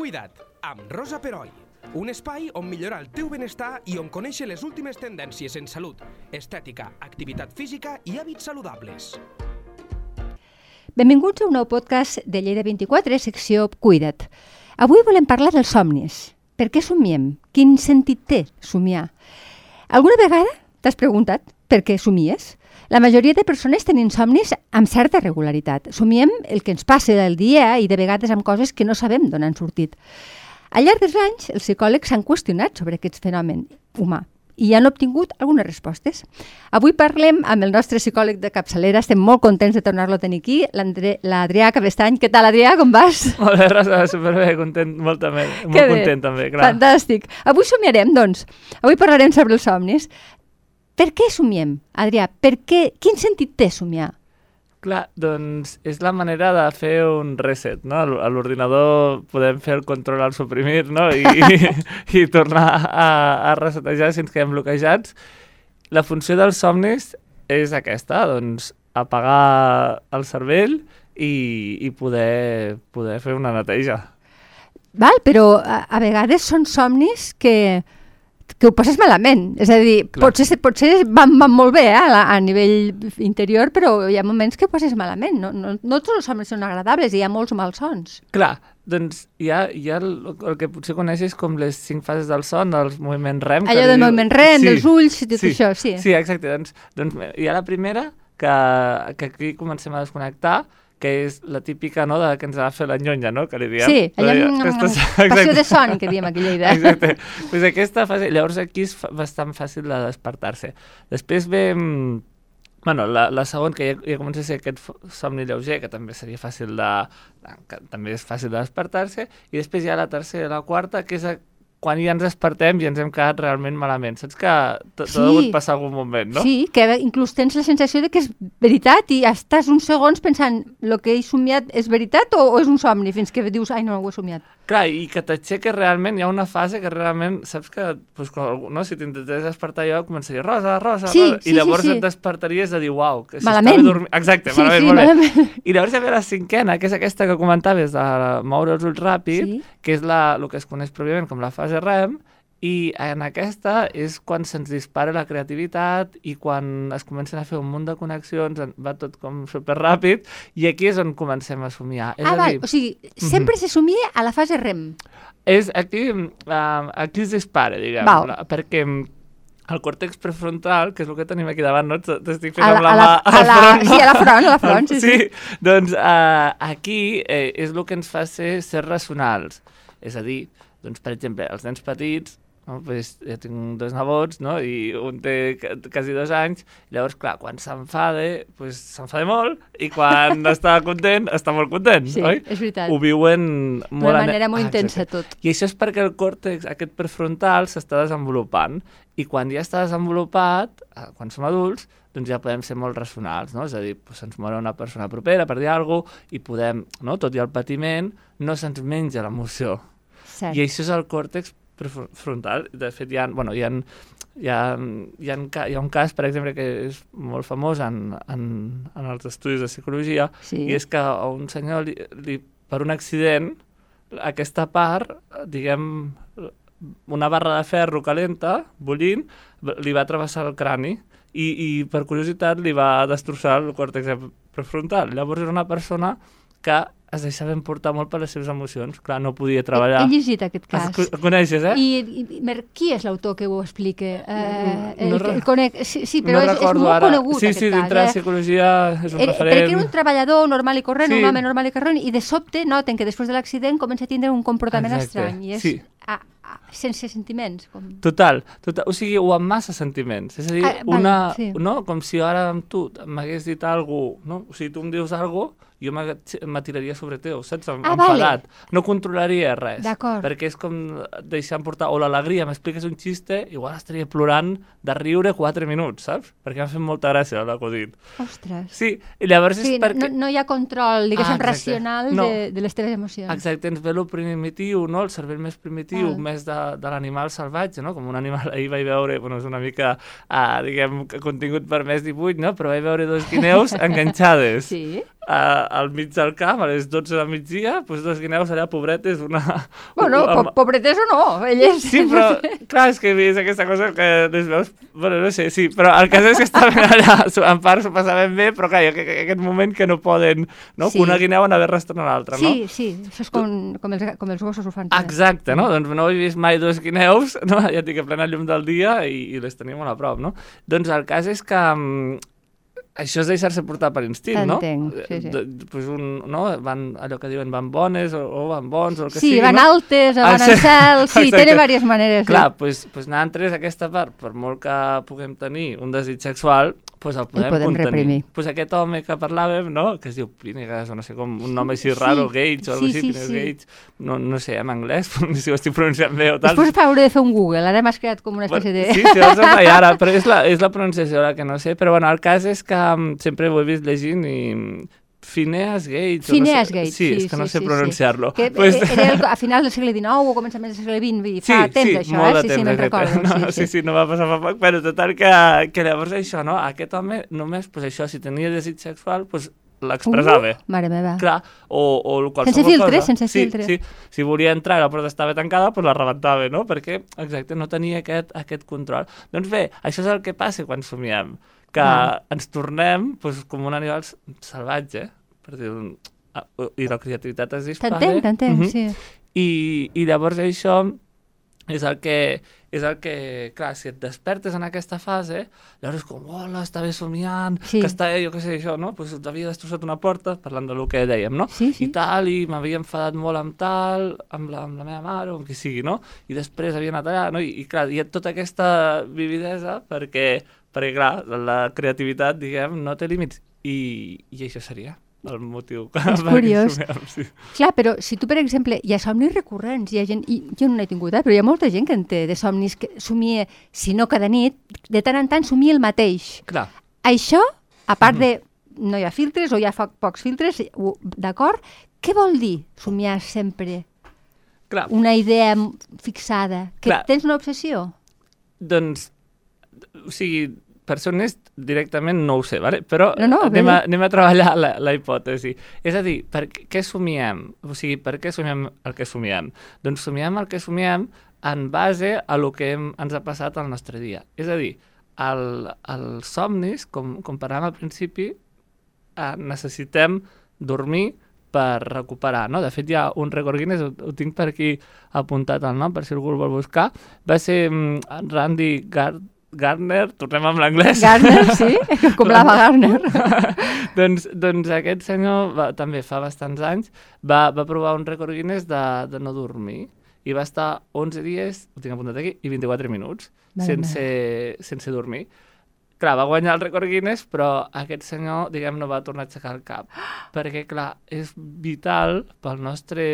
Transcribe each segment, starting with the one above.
Cuida't, amb Rosa Peroi. Un espai on millorar el teu benestar i on conèixer les últimes tendències en salut, estètica, activitat física i hàbits saludables. Benvinguts a un nou podcast de Lleida 24, secció Cuida't. Avui volem parlar dels somnis. Per què somiem? Quin sentit té somiar? Alguna vegada t'has preguntat per què somies? La majoria de persones tenen somnis amb certa regularitat. Somiem el que ens passa del dia i de vegades amb coses que no sabem d'on han sortit. Al llarg dels anys, els psicòlegs s'han qüestionat sobre aquest fenomen humà i han obtingut algunes respostes. Avui parlem amb el nostre psicòleg de capçalera, estem molt contents de tornar-lo a tenir aquí, l'Adrià Cabestany. Què tal, Adrià, com vas? Molt bé, Rosa, superbé, content, molt també, molt Que bé. content també, clar. Fantàstic. Avui somiarem, doncs. Avui parlarem sobre els somnis. Per què somiem, Adrià? Per què, quin sentit té somiar? Clar, doncs és la manera de fer un reset, no? A l'ordinador podem fer el control al suprimir, no? I, i, i tornar a, a resetejar si ens quedem bloquejats. La funció dels somnis és aquesta, doncs apagar el cervell i, i poder, poder fer una neteja. Val, però a, a vegades són somnis que, que ho passes malament. És a dir, Clar. potser, potser van, van molt bé eh, a, a nivell interior, però hi ha moments que ho passes malament. No, no, no tots els somnis són agradables, hi ha molts malsons. Clar, doncs hi ha, hi ha el, el que potser coneixes com les cinc fases del son, dels moviments REM. Allò del diu- moviment REM, dels ulls i tot sí, això, sí. Sí, exacte. Doncs, doncs hi ha la primera, que, que aquí comencem a desconnectar, que és la típica, no?, de que ens ha de fer la nyonya, no?, que li diem. Sí, Però mm, aquesta- passió de son, que diem aquí a Lleida. Exacte. pues aquesta fase, llavors aquí és bastant fàcil de despertar-se. Després ve... mm, Bueno, la, la segona, que ja, ja comença a ser aquest somni lleuger, que també seria fàcil de... que també és fàcil de despertar-se, i després hi ha la tercera i la quarta, que és quan ja ens despertem i ens hem quedat realment malament. Saps que t'ha Sí. degut passar algun moment, no? Sí, que inclús tens la sensació de que és veritat i estàs uns segons pensant el que he somiat és veritat o, o és un somni fins que dius, ai no, ho he somiat. Clar, i que t'aixeques realment, hi ha una fase que realment, saps que, pues, quan, no, si t'intentes despertar jo, començaria, Rosa, Rosa, Sí, Rosa, sí, i llavors sí, sí. et despertaries de dir, uau, que si Malament. dormint... Exacte, Sí, malament, sí, molt bé. malament. I llavors hi ha la cinquena, que és aquesta que comentaves de moure els ulls ràpid, Sí. que és la, el que es coneix pròpiament com la fase REM, i en aquesta és quan se'ns dispara la creativitat i quan es comencen a fer un munt de connexions, va tot com superràpid, i aquí és on comencem a somiar. És ah, a val, dir, o sigui, sempre se somia a la fase REM. és aquí, uh, aquí es dispara, diguem, Val. la, perquè mm, el còrtex prefrontal, que és el que tenim aquí davant, no? T'estic fent A la- amb la a mà la- al la- front, no? sí, a la front, a la front, Al- sí, sí. Doncs uh, aquí eh, és el que ens fa ser, ser racionals. És a dir, doncs, per exemple, els nens petits, no? pues, jo tinc dos nebots, no? i un té quasi dos anys, llavors, clar, quan s'enfada, pues, s'enfada molt, i quan està content, està molt content, Sí, oi? és veritat. Ho viuen molt... D'una ane- manera molt Ah, intensa tot. I això és perquè el còrtex, aquest prefrontal, s'està desenvolupant. I quan ja està desenvolupat, eh, quan som adults, doncs ja podem ser molt racionals, no? És a dir, doncs se'ns mor una persona propera per dir alguna cosa i podem, no? tot i el patiment, no se'ns menja l'emoció. Cert. I això és el còrtex prefrontal. De fet, hi ha, bueno, hi ha, hi ha, hi ha, hi ha un cas, per exemple, que és molt famós en, en, en els estudis de psicologia, Sí. i és que a un senyor, li, li, per un accident, aquesta part, diguem, una barra de ferro calenta, bullint, li va travessar el crani i, i per curiositat li va destrossar el còrtex prefrontal. Llavors era una persona que es deixava emportar molt per les seves emocions. Clar, no podia treballar. He, he llegit aquest Es cas. El coneixes, eh? I, i mer- qui és l'autor que ho explica? Eh, el, No que- re- el conec, sí, sí, però no és, és molt ara. conegut sí, aquest sí, cas. dintre de eh? psicologia és un referent. perquè era un treballador normal i corrent, Sí. un home normal i corrent, i de sobte noten que després de l'accident comença a tindre un comportament Exacte, estrany, i és sí. a, a, sense sentiments. Com... Total, total, o sigui, o amb massa sentiments. És a dir, Ah, val, una, sí. no? com si ara amb tu m'hagués dit alguna cosa, no? o sigui, tu em dius alguna cosa, jo m'atiraria sobre teu, saps? Em- Ah, Enfadat. No controlaria res. D'acord. Perquè és com deixar emportar, o l'alegria, m'expliques un xiste, igual estaria plorant de riure 4 minuts, saps? Perquè m'ha fet molta gràcia l'acudit. Ostres. Sí, i llavors sigui, és perquè... no, no hi ha control, diguéssim, Ah, exacte. racional No. de, de les teves emocions. Exacte, ens ve el primitiu, no? el cervell més primitiu, Val. més de, de l'animal salvatge, no? com un animal, ahir vaig veure, bueno, és una mica, uh, diguem, contingut per més 18, no? però vaig veure dos guineus enganxades. Sí. A, al mig del camp, a les 12 del migdia, doncs dos guineus allà, pobretes, una... Bueno, amb- po pobretes o no, elles... Sí, però, clar, és que és aquesta cosa que les veus... Bueno, no sé, sí, però el cas és que estaven allà, en part s'ho passaven bé, però clar, que- aquest moment que no poden, no? Sí. Que una guineu anar a arrastrant l'altra, no? Sí, sí, això és com, com, els, com els gossos ho fan. Exacte, no? Doncs no he vist mai dos guineus, no? ja dic, a plena llum del dia i, i les tenim molt a prop, no? Doncs el cas és que mm, això és deixar-se portar per instint, no? T'entenc, sí, sí. De, pues un, no? Van, allò que diuen van bones o, o van bons o el que Sí, sigui, van no? altes, o Ah, van sí. al cel, sí, Exacte. tenen diverses maneres. Clar, doncs pues, pues nosaltres aquesta part, per molt que puguem tenir un desig sexual, pues el podem, podem contenir. reprimir. Pues aquest home que parlàvem, no? que es diu Pínegas, o no sé com, un nom així Sí, raro, Gates o sí, sí, Pínegas sí. Gates, no, no sé, en anglès, si ho estic pronunciant bé o tal. Després hauré de fer un Google, ara m'has creat com una espècie de... Sí, sí, hem ara, però és la, és la pronunciació la que no sé, però bueno, el cas és que um, sempre ho he vist llegint i mm, Phineas Gates. Phineas no sé, Gates, sí, sí, és que no sí, sé sí, pronunciar-lo. Que Pues- era el, a final del segle XIX o començaments del segle XX, vull dir, Sí, fa temps sí, això, eh? Sí, temps, sí, me'n recordo. No, sí, sí, no va passar fa poc, però total que, que llavors això, no? Aquest home només, pues això, si tenia desig sexual, pues l'expressava. Uh, mare meva. Clar, o, o qualsevol Sense filtre, cosa. sense sí, filtre. Sí, si volia entrar i la porta estava tancada, doncs la rebentava, no? Perquè, exacte, no tenia aquest, aquest control. Doncs bé, això és el que passa quan somiem, que Ah. ens tornem doncs, com un animal salvatge, per dir i la creativitat es dispara. T'entenc, t'entenc, Mhm. sí. I, I llavors això és el que, és el que, clar, si et despertes en aquesta fase, llavors és com, hola, estava somiant, Sí. que està, jo què sé, això, no? Pues t'havia destrossat una porta, parlant del que dèiem, no? Sí, sí. I tal, i m'havia enfadat molt amb tal, amb la, amb la meva mare, o amb qui sigui, no? I després havia anat allà, no? I, i clar, hi ha tota aquesta vividesa perquè, perquè clar, la creativitat, diguem, no té límits. I, i això seria el motiu. És curiós. Sí. Clar, però si tu, per exemple, hi ha somnis recurrents, hi ha gent, i jo no n'he tingut, eh, però hi ha molta gent que en té de somnis que somia, si no cada nit, de tant en tant somia el mateix. Clar, Això, a part de no hi ha filtres o hi ha pocs filtres, d'acord? Què vol dir somiar sempre clar. una idea fixada? Que Clar. tens una obsessió? Doncs, o sigui, per ser honest, directament no ho sé, vale? però No, no, anem, a, anem a treballar la, la hipòtesi. És a dir, per què, somiem? O sigui, per què somiem el que somiem? Doncs somiem el que somiem en base a lo que hem, ens ha passat al nostre dia. És a dir, el, els somnis, com, com parlàvem al principi, eh, necessitem dormir per recuperar, no? De fet, hi ha un record Guinness, ho, ho tinc per aquí apuntat el nom, per si algú el vol buscar, va ser mm, Randy Gar Gardner, tornem amb l'anglès. Garner, sí? Com l'Ava Garner. doncs, doncs aquest senyor, va, també fa bastants anys, va, va provar un record Guinness de, de no dormir i va estar 11 dies, ho tinc apuntat aquí, i 24 minuts Mare sense, sense dormir. Clar, va guanyar el record Guinness, però aquest senyor, diguem, no va tornar a aixecar el cap. Perquè, clar, és vital pel nostre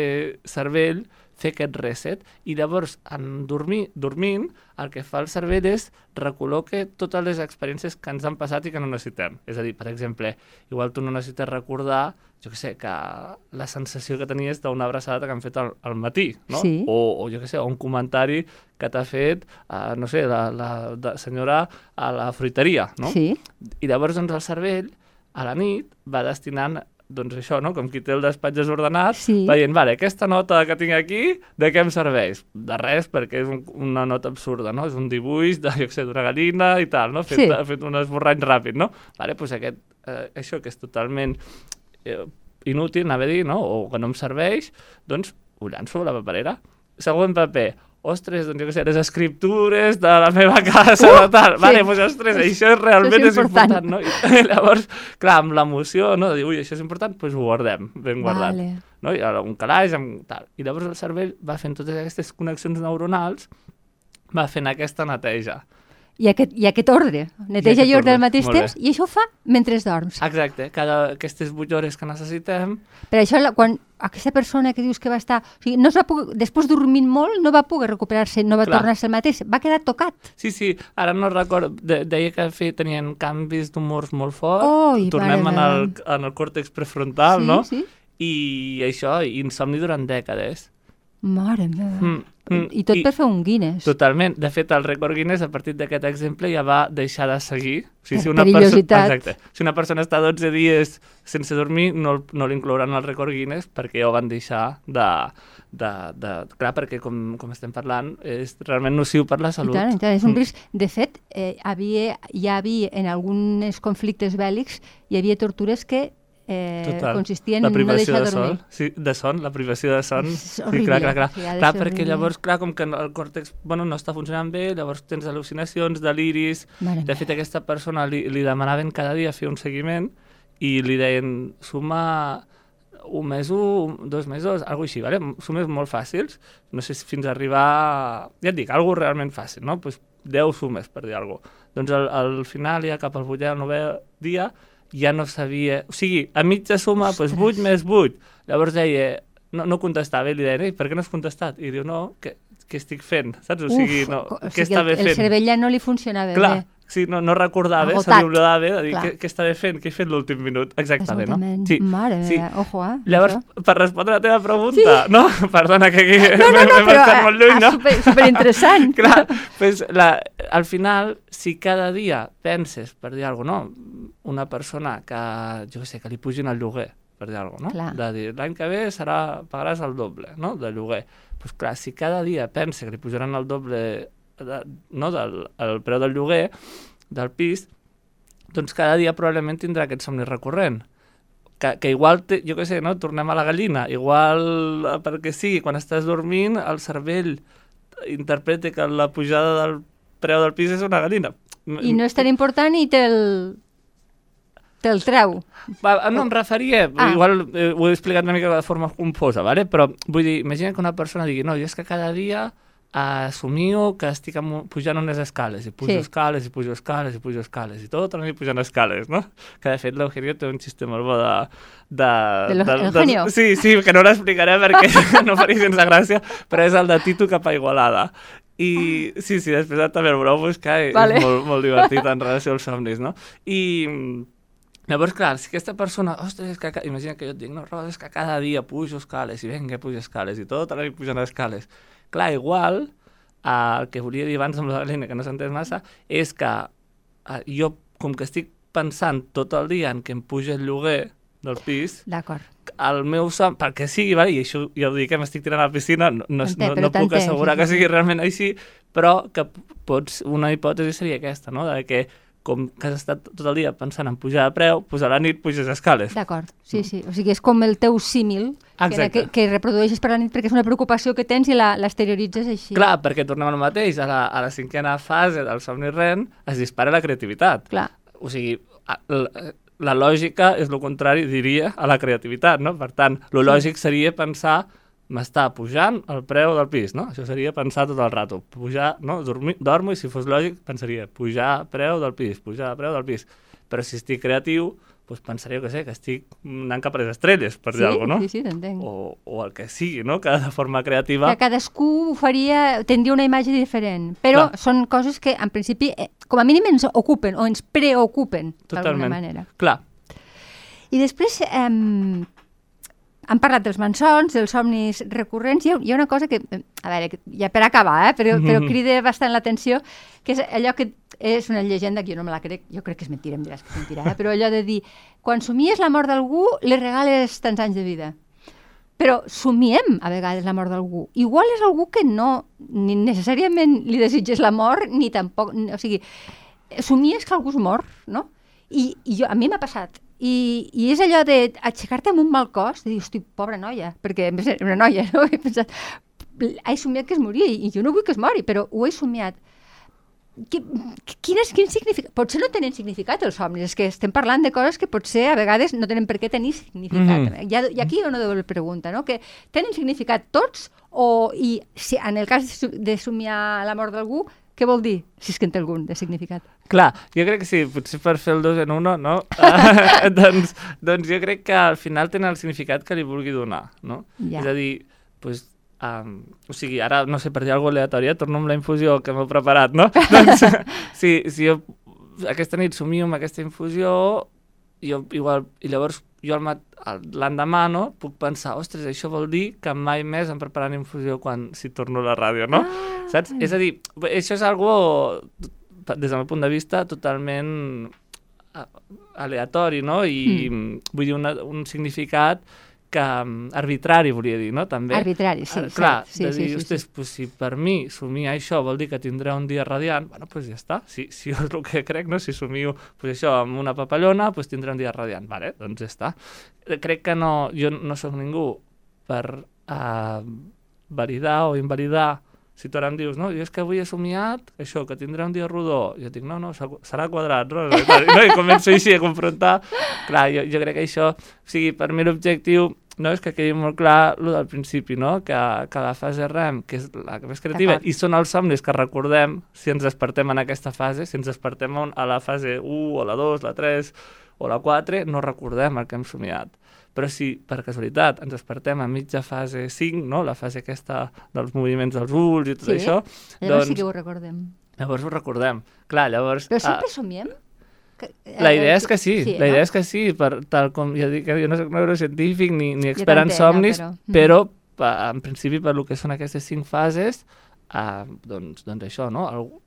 cervell fer aquest reset i llavors en dormir, dormint el que fa el cervell és recol·loque totes les experiències que ens han passat i que no necessitem. És a dir, per exemple, igual tu no necessites recordar, jo què sé, que la sensació que tenies d'una abraçada que han fet al, al matí, no? Sí. O, o jo què sé, un comentari que t'ha fet, uh, no sé, la, la, la senyora a la fruiteria, no? Sí. I llavors, doncs, el cervell, a la nit, va destinant doncs això, no? com qui té el despatx desordenat, Sí. veient, vale, aquesta nota que tinc aquí, de què em serveix? De res, perquè és un, una nota absurda, no? És un dibuix de, jo què sé, d'una gallina i tal, no? Fet, Sí. sí. fet un esborrany ràpid, no? Vale, doncs aquest, eh, això que és totalment eh, inútil, anava a dir, no? O que no em serveix, doncs ho llanço a la paperera. Següent paper, ostres, doncs jo què sé, les escriptures de la meva casa, Uh, tal. sí. Vale, doncs ostres, això és realment Això és és important, important. no? I llavors, clar, amb l'emoció, no? De dir, ui, això és important, doncs ho guardem, ben guardat. Vale. No? I ara un calaix, amb tal. I llavors el cervell va fent totes aquestes connexions neuronals, va fent aquesta neteja. I aquest, i aquest ordre. Neteja i ordre al mateix temps i això ho fa mentre dorms. Exacte, cada aquestes 8 hores que necessitem, Per això, la- quan aquesta persona que dius que va estar... O sigui, no es va poder, després dormint molt, no va poder recuperar-se, no va Clar. tornar a ser el mateix, va quedar tocat. Sí, sí, ara no recordo, de, deia que fe, tenien canvis d'humors molt forts, Oi, tornem en mare el, en el còrtex prefrontal, sí, no? sí. I això, insomni durant dècades. Mare meva. Mm. Mm, I tot i- per fer un Guinness. Totalment. De fet, el rècord Guinness, a partir d'aquest exemple, ja va deixar de seguir. O sigui, si una perso- perillositat. Exacte. Si una persona està 12 dies sense dormir, no, no l'inclouran al rècord Guinness perquè ja ho van deixar de... de, de clar, perquè com, com estem parlant, és realment nociu per la I salut. tant, i tant, és un Mm. risc. De fet, eh, havia, hi havia en alguns conflictes bèl·lics, hi havia tortures que eh, Total. consistien la en no deixar de dormir. son, sí, de son, la privació de son. És sí, clar, clar, clar. clar perquè llavors, clar, com que el còrtex bueno, no està funcionant bé, llavors tens al·lucinacions, deliris... Mare De fet, aquesta persona li, li demanaven cada dia fer un seguiment i li deien suma un mes, un, dos mesos, alguna així, vale? sumes molt fàcils, no sé si fins a arribar, ja et dic, algo realment fàcil, no? Pues 10 sumes, per dir alguna cosa. Doncs al, al final, ja cap al 8è o 9è dia, ja no sabia... O sigui, a mitja suma, pues 8 més 8. Llavors deia, no, no contestava, i li deia, ei, per què no has contestat? I diu, no, què, què estic fent? Saps? O sigui, no, o què sigui, estava el, el fent? cervell ja no li funcionava Clar, bé. Sí, no, no recordava, se Agotat. li oblidava de dir Clar. què, què estava fent, què he fet l'últim minut. Exactament, no? Absolutament. Sí. Mare sí. meva, ojo, eh? Llavors, això. per respondre a la teva pregunta, no? Perdona que aquí No, no, no, hem però estat molt lluny, ah, no? super, superinteressant. Clar, pues la, al final, si cada dia penses, per dir alguna cosa, no? una persona que, jo sé, que li pugin el lloguer, per dir alguna cosa, Clar. no? De dir, l'any que ve serà, pagaràs el doble, no?, de lloguer. Pues clar, si cada dia pensa que li pujaran el doble de, no, del el preu del lloguer, del pis, doncs cada dia probablement tindrà aquest somni recurrent. Que, que igual, té, jo què sé, no? tornem a la gallina, igual eh, perquè sí, quan estàs dormint el cervell interpreta que la pujada del preu del pis és una gallina. I no és tan important i te'l te'l treu. Va, no em referia, ah. igual eh, ho he explicat una mica de forma confosa, ¿vale? però vull dir, imagina que una persona digui, no, jo és que cada dia assumio que estic pujant unes escales, i pujo Sí. escales, i pujo escales, i pujo escales, i tot el nit pujant escales, no? Que de fet l'Eugenio té un xiste molt bo de... de, De l'Eu- Eugenio? sí, sí, que no l'explicaré perquè no faria sense gràcia, però és el de Tito cap a Igualada. I sí, sí, després també el voleu buscar, i Vale. és molt, molt divertit en relació als somnis, no? I, Llavors, clar, si aquesta persona, ostres, és que, imagina que jo et dic, no, Rosa, és que cada dia pujo escales, i vinga, pujo escales, i tot el dia pujant escales. Clar, igual, eh, el que volia dir abans amb la Helena, que no s'ha entès massa, és que eh, jo, com que estic pensant tot el dia en que em puja el lloguer del pis, D'acord. el meu som, perquè sigui, vale, i això ja ho dic que m'estic tirant a la piscina, no, no, no, no puc assegurar que sigui realment així, però que pots, una hipòtesi seria aquesta, no? de que com que has estat tot el dia pensant en pujar de preu, doncs a la nit puges escales. D'acord, sí, sí. O sigui, és com el teu símil que, que, que reprodueixes per la nit perquè és una preocupació que tens i la- l'exterioritzes així. Clar, perquè tornem al mateix, a la, a la cinquena fase del somni REM es dispara la creativitat. Clar. O sigui, a- la, la lògica és el contrari, diria, a la creativitat, no? Per tant, lo lògic seria pensar m'està pujant el preu del pis, no? Això seria pensar tot el rato. Pujar, no? Dormir, dormo i si fos lògic pensaria pujar preu del pis, pujar preu del pis. Però si estic creatiu, doncs pensaria que sé, que estic anant cap a les estrelles, per sí, dir alguna cosa, no? sí, sí, t'entenc. O, o el que sigui, no? Que de forma creativa... Que cadascú ho faria, tindria una imatge diferent, però Clar. són coses que en principi, eh, com a mínim ens ocupen o ens preocupen d'alguna manera. Clar, I després eh, hem parlat dels mansons, dels somnis recurrents, hi ha, hi ha una cosa que, a veure, ja per acabar, eh, però, però Mhm. crida bastant l'atenció, que és allò que és una llegenda que jo no me la crec, jo crec que és mentira, em diràs que és mentira, eh? però allò de dir, quan somies la mort d'algú, li regales tants anys de vida. Però somiem a vegades la mort d'algú. Igual és algú que no ni necessàriament li desitges la mort, ni tampoc... O sigui, somies que algú es mor, no? I, i jo, a mi m'ha passat. I, I és allò d'aixecar-te amb un mal cos, de dir, hosti, pobra noia, perquè era una noia, no? He pensat, he somiat que es moria i jo no vull que es mori, però ho he somiat. Qui, quin, és, quin significat? Potser no tenen significat els somnis, és que estem parlant de coses que potser a vegades no tenen per què tenir significat. Mm -hmm. I aquí una doble pregunta, no? Que tenen significat tots o, i si en el cas de, de somiar la mort d'algú, què vol dir, si és que en té algun de significat? Clar, jo crec que sí, potser per fer el dos en uno, no? doncs, doncs jo crec que al final tenen el significat que li vulgui donar, no? Ja. És a dir, pues, um, o sigui, ara, no sé, per dir alguna aleatòria, torno amb la infusió que m'he preparat, no? doncs, si, si jo aquesta nit somio amb aquesta infusió, jo, igual, i llavors jo l'endemà no, puc pensar, ostres, això vol dir que mai més em preparan infusió quan si torno a la ràdio, no? Ah, Saps? És a dir, això és algo, des del meu punt de vista, totalment a- aleatori, no? I mm. vull dir, una, un significat que mm, arbitrari, volia dir, no? També. Arbitrari, sí, Eh, clar, cert. Sí, de sí, dir, sí, sí. ostres, pues, si per mi somiar això vol dir que tindré un dia radiant, bueno, pues ja està. Si, si és el que crec, no? si somio pues això amb una papallona, pues tindré un dia radiant. Vale, doncs ja està. Eh, Crec que no, jo no sóc ningú per uh, validar o invalidar si tu ara em dius, no, jo és que avui he somiat això, que tindré un dia rodó, jo dic, no, no, serà- quadrat, no? no I començo així a confrontar. Clar, jo, jo crec que això, o sigui, per mi l'objectiu no és que quedi molt clar el del principi, no? que, que la fase REM, que és la més creativa, i són els somnis que recordem si ens despertem en aquesta fase, si ens despertem a la fase 1 o la 2, la 3 o la 4, no recordem el que hem somiat. Però si per casualitat ens despertem a mitja fase 5, no? la fase aquesta dels moviments dels ulls i tot Sí, això, Llavors doncs sí que ho recordem. llavors ho recordem. Clar, llavors... Però ah, sempre somiem? Que, la eh, idea és que sí, la idea no? és que sí, per, tal com ja dic, jo no soc neurocientífic ni, ni expert en somnis, no, però, però- en principi per lo que són aquestes cinc fases, eh, doncs, doncs això, no? Algú,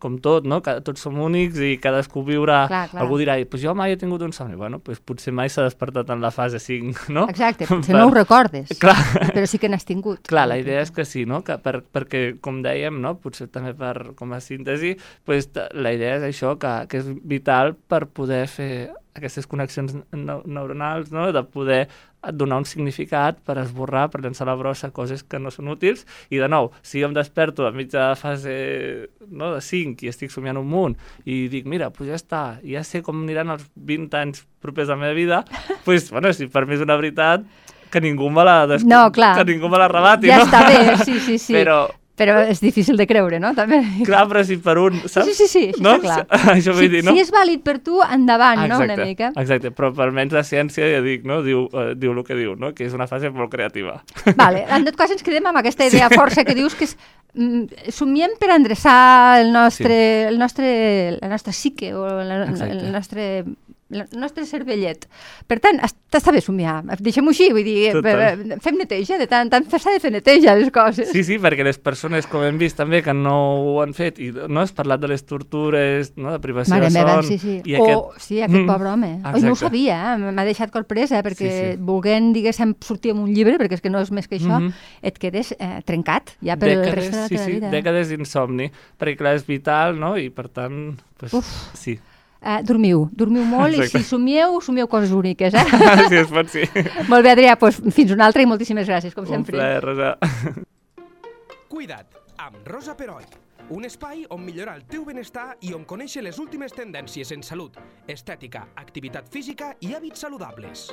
com tot, no? Que tots som únics i cadascú viurà... Clar, clar. Algú dirà, pues jo mai he tingut un somni. Bueno, pues potser mai s'ha despertat en la fase 5, no? Exacte, potser Per- no ho recordes, Clar, però sí que n'has tingut. Clar, la idea és que sí, no? que per, perquè, com dèiem, no? potser també per, com a síntesi, pues, la idea és això, que, que és vital per poder fer aquestes connexions neu- neuronals, no? de poder donar un significat per esborrar, per llançar la brossa coses que no són útils, i de nou, si jo em desperto a mitja fase no, de 5 i estic somiant un munt i dic, mira, pues ja està, ja sé com aniran els 20 anys propers a la meva vida, pues, bueno, si per mi és una veritat, que ningú me la des... No, clar. que ningú me la rebati, Ja no? està bé, sí, sí, sí. Però, Però és difícil de creure, no? També. clar, però si per un, saps? Sí, sí, sí, això no? està clar. Això vull si, dir, no? si és vàlid per tu, endavant, no? Una exacte, mica. exacte, però per almenys la ciència, ja dic, no? diu, eh, diu el que diu, no? que és una fase molt creativa. Vale, en tot cas ens quedem amb aquesta idea força que dius que és mm, somiem per endreçar el nostre, sí. el nostre, la nostra psique o la, Exacte. el nostre el nostre cervellet. Per tant, està, bé somiar. Deixem-ho així, vull dir, Total. eh, fem neteja, de tant en tant s'ha de fer neteja les coses. Sí, sí, perquè les persones, com hem vist també, que no ho han fet, i no has parlat de les tortures, no? de privació Mare de meva, son... sí, sí. I o, aquest... sí, aquest Mm, pobre home. Oi, no ho exacte. sabia, eh? m'ha deixat colpresa, perquè Sí, sí. volent, diguéssim, sortir amb un llibre, perquè és que no és més que això, Mhm. et quedes eh, trencat ja per el rest de la sí, teva sí, vida. dècades d'insomni, perquè clar, és vital, no? I per tant, pues, Uf. sí. Uh, dormiu, dormiu molt Exacte. i si somieu, somieu coses úniques, eh? sí, es pot, sí. molt bé, Adrià, doncs fins una altra i moltíssimes gràcies, com Un sempre. plaer, Rosa. Cuida't, amb Rosa Peroi. Un espai on millorar el teu benestar i on conèixer les últimes tendències en salut, estètica, activitat física i hàbits saludables.